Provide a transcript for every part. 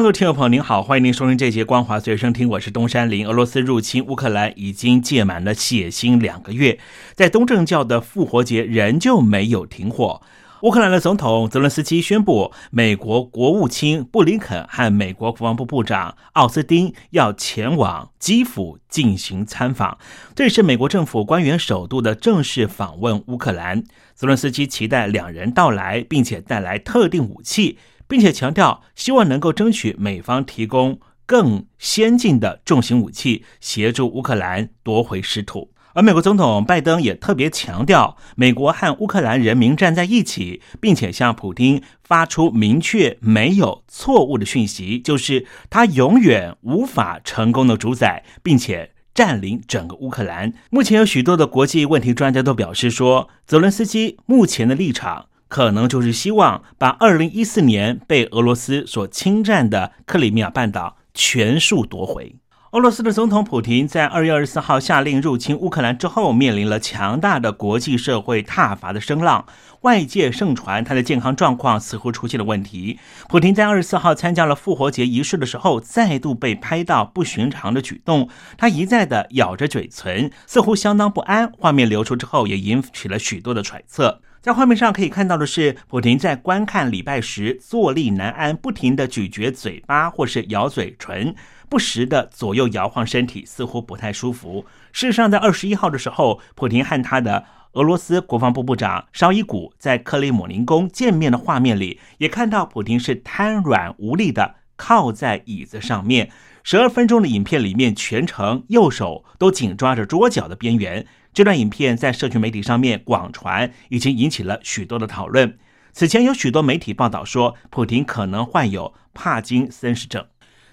大陆听众朋友您好，欢迎您收听这节《光华随身听》，我是东山林。俄罗斯入侵乌克兰已经届满了血腥两个月，在东正教的复活节仍旧没有停火。乌克兰的总统泽伦斯基宣布，美国国务卿布林肯和美国国防部部长奥斯汀要前往基辅进行参访，这是美国政府官员首度的正式访问乌克兰。泽伦斯基期待两人到来，并且带来特定武器。并且强调，希望能够争取美方提供更先进的重型武器，协助乌克兰夺回失土。而美国总统拜登也特别强调，美国和乌克兰人民站在一起，并且向普京发出明确、没有错误的讯息，就是他永远无法成功的主宰，并且占领整个乌克兰。目前有许多的国际问题专家都表示说，泽伦斯基目前的立场。可能就是希望把二零一四年被俄罗斯所侵占的克里米亚半岛全数夺回。俄罗斯的总统普京在二月二十四号下令入侵乌克兰之后，面临了强大的国际社会挞伐的声浪。外界盛传他的健康状况似乎出现了问题。普京在二十四号参加了复活节仪式的时候，再度被拍到不寻常的举动，他一再的咬着嘴唇，似乎相当不安。画面流出之后，也引起了许多的揣测。在画面上可以看到的是，普廷在观看礼拜时坐立难安，不停的咀嚼嘴巴或是咬嘴唇，不时的左右摇晃身体，似乎不太舒服。事实上，在二十一号的时候，普廷和他的俄罗斯国防部部长绍伊古在克里姆林宫见面的画面里，也看到普廷是瘫软无力的靠在椅子上面。十二分钟的影片里面，全程右手都紧抓着桌角的边缘。这段影片在社群媒体上面广传，已经引起了许多的讨论。此前有许多媒体报道说，普廷可能患有帕金森氏症。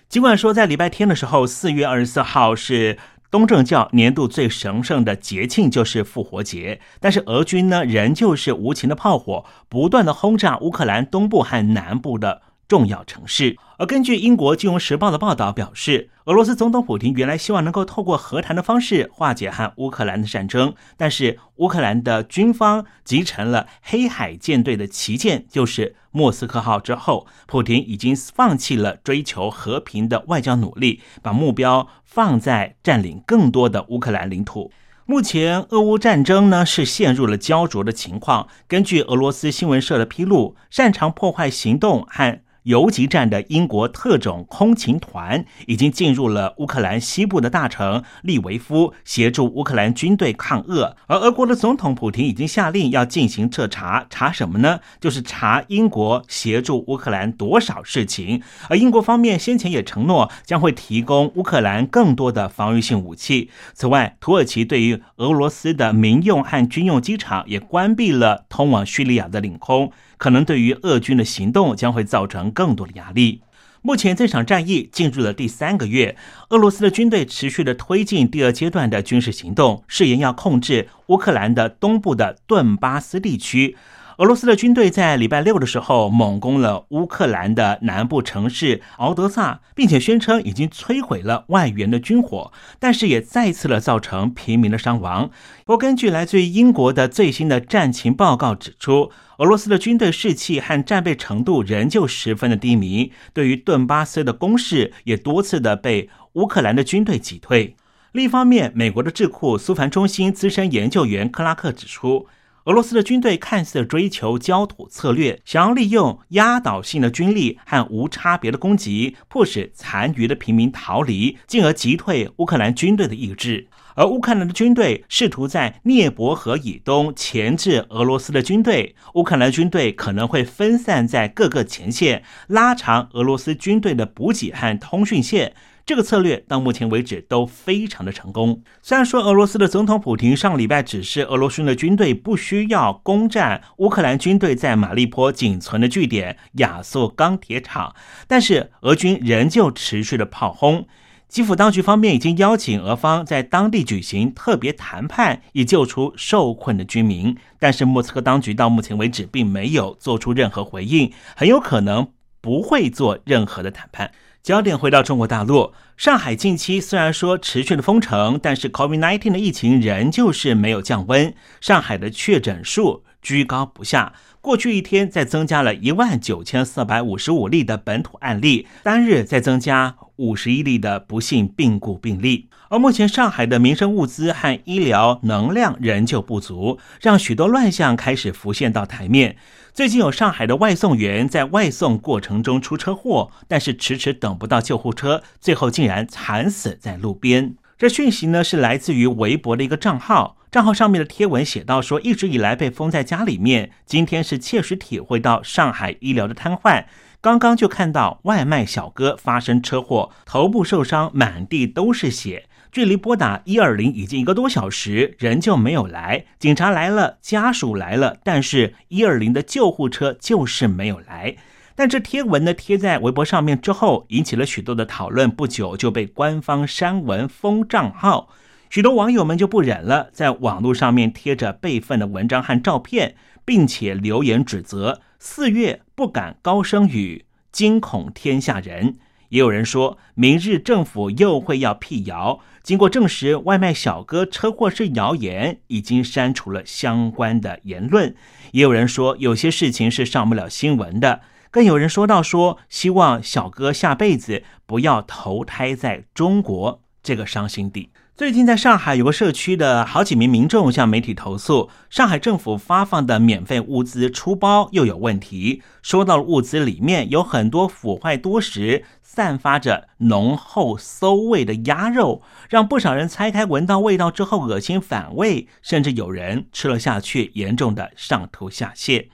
尽管说在礼拜天的时候，四月二十四号是东正教年度最神圣的节庆，就是复活节，但是俄军呢仍旧是无情的炮火，不断的轰炸乌克兰东部和南部的。重要城市。而根据英国《金融时报》的报道表示，俄罗斯总统普京原来希望能够透过和谈的方式化解和乌克兰的战争，但是乌克兰的军方集成了黑海舰队的旗舰，就是莫斯科号之后，普京已经放弃了追求和平的外交努力，把目标放在占领更多的乌克兰领土。目前，俄乌战争呢是陷入了焦灼的情况。根据俄罗斯新闻社的披露，擅长破坏行动和游击战的英国特种空勤团已经进入了乌克兰西部的大城利维夫，协助乌克兰军队抗俄。而俄国的总统普京已经下令要进行彻查，查什么呢？就是查英国协助乌克兰多少事情。而英国方面先前也承诺将会提供乌克兰更多的防御性武器。此外，土耳其对于俄罗斯的民用和军用机场也关闭了通往叙利亚的领空。可能对于俄军的行动将会造成更多的压力。目前这场战役进入了第三个月，俄罗斯的军队持续的推进第二阶段的军事行动，誓言要控制乌克兰的东部的顿巴斯地区。俄罗斯的军队在礼拜六的时候猛攻了乌克兰的南部城市敖德萨，并且宣称已经摧毁了外援的军火，但是也再次的造成平民的伤亡。不过，根据来自于英国的最新的战情报告指出，俄罗斯的军队士气和战备程度仍旧十分的低迷，对于顿巴斯的攻势也多次的被乌克兰的军队击退。另一方面，美国的智库苏凡中心资深研究员克拉克指出。俄罗斯的军队看似追求焦土策略，想要利用压倒性的军力和无差别的攻击，迫使残余的平民逃离，进而击退乌克兰军队的意志。而乌克兰的军队试图在涅伯河以东钳制俄罗斯的军队，乌克兰军队可能会分散在各个前线，拉长俄罗斯军队的补给和通讯线。这个策略到目前为止都非常的成功。虽然说俄罗斯的总统普京上礼拜指示俄罗斯的军队不需要攻占乌克兰军队在马利坡仅存的据点亚速钢铁厂，但是俄军仍旧持续的炮轰。基辅当局方面已经邀请俄方在当地举行特别谈判，以救出受困的居民。但是莫斯科当局到目前为止并没有做出任何回应，很有可能不会做任何的谈判。焦点回到中国大陆，上海近期虽然说持续的封城，但是 COVID-19 的疫情仍旧是没有降温，上海的确诊数居高不下。过去一天，再增加了一万九千四百五十五例的本土案例，单日再增加五十一例的不幸病故病例。而目前上海的民生物资和医疗能量仍旧不足，让许多乱象开始浮现到台面。最近有上海的外送员在外送过程中出车祸，但是迟迟等不到救护车，最后竟然惨死在路边。这讯息呢是来自于微博的一个账号。账号上面的贴文写到说，一直以来被封在家里面，今天是切实体会到上海医疗的瘫痪。刚刚就看到外卖小哥发生车祸，头部受伤，满地都是血。距离拨打一二零已经一个多小时，人就没有来。警察来了，家属来了，但是一二零的救护车就是没有来。但这贴文呢贴在微博上面之后，引起了许多的讨论，不久就被官方删文封账号。许多网友们就不忍了，在网络上面贴着备份的文章和照片，并且留言指责四月不敢高声语，惊恐天下人。也有人说，明日政府又会要辟谣。经过证实，外卖小哥车祸是谣言，已经删除了相关的言论。也有人说，有些事情是上不了新闻的。更有人说到说，希望小哥下辈子不要投胎在中国这个伤心地。最近，在上海有个社区的好几名民众向媒体投诉，上海政府发放的免费物资出包又有问题。收到了物资里面有很多腐坏多时、散发着浓厚馊味的鸭肉，让不少人拆开闻到味道之后恶心反胃，甚至有人吃了下去，严重的上吐下泻。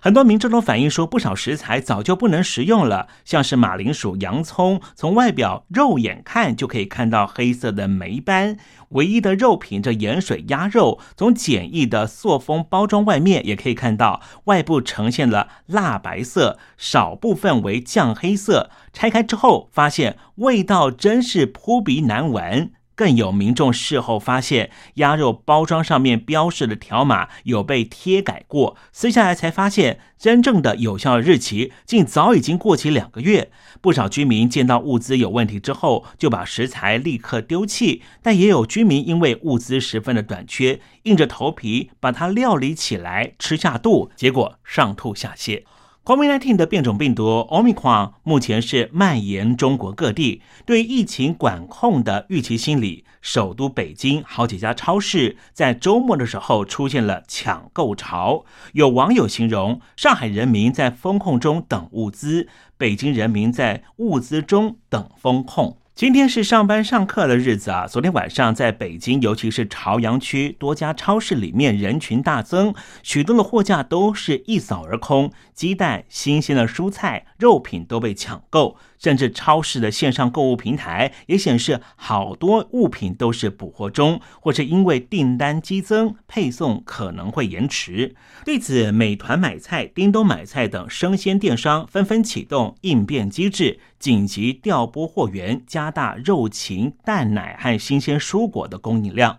很多民众都反映说，不少食材早就不能食用了，像是马铃薯、洋葱，从外表肉眼看就可以看到黑色的霉斑。唯一的肉品这盐水鸭肉，从简易的塑封包装外面也可以看到，外部呈现了蜡白色，少部分为酱黑色。拆开之后，发现味道真是扑鼻难闻。更有民众事后发现，鸭肉包装上面标示的条码有被贴改过，撕下来才发现，真正的有效日期竟早已经过期两个月。不少居民见到物资有问题之后，就把食材立刻丢弃，但也有居民因为物资十分的短缺，硬着头皮把它料理起来吃下肚，结果上吐下泻。COVID-19 的变种病毒 Omicron 目前是蔓延中国各地，对疫情管控的预期心理，首都北京好几家超市在周末的时候出现了抢购潮。有网友形容，上海人民在风控中等物资，北京人民在物资中等风控。今天是上班上课的日子啊！昨天晚上在北京，尤其是朝阳区多家超市里面人群大增，许多的货架都是一扫而空，鸡蛋、新鲜的蔬菜、肉品都被抢购。甚至超市的线上购物平台也显示，好多物品都是补货中，或是因为订单激增，配送可能会延迟。对此，美团买菜、叮咚买菜等生鲜电商纷纷启动应变机制，紧急调拨货源加，加大肉禽、蛋奶和新鲜蔬果的供应量。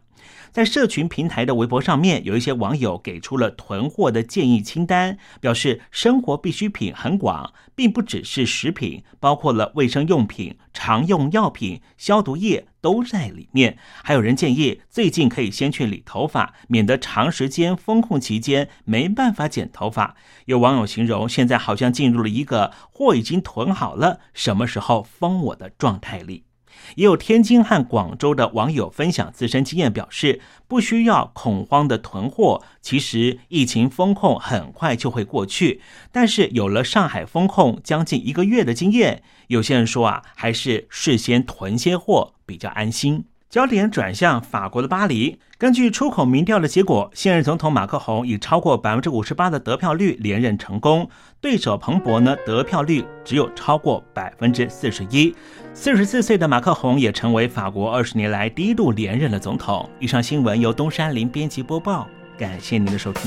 在社群平台的微博上面，有一些网友给出了囤货的建议清单，表示生活必需品很广，并不只是食品，包括了卫生用品、常用药品、消毒液都在里面。还有人建议最近可以先去理头发，免得长时间封控期间没办法剪头发。有网友形容现在好像进入了一个货已经囤好了，什么时候封我的状态里。也有天津和广州的网友分享自身经验，表示不需要恐慌的囤货。其实疫情风控很快就会过去，但是有了上海风控将近一个月的经验，有些人说啊，还是事先囤些货比较安心。焦点转向法国的巴黎。根据出口民调的结果，现任总统马克宏以超过百分之五十八的得票率连任成功，对手彭博呢得票率只有超过百分之四十一。四十四岁的马克宏也成为法国二十年来第一度连任的总统。以上新闻由东山林编辑播报，感谢您的收听。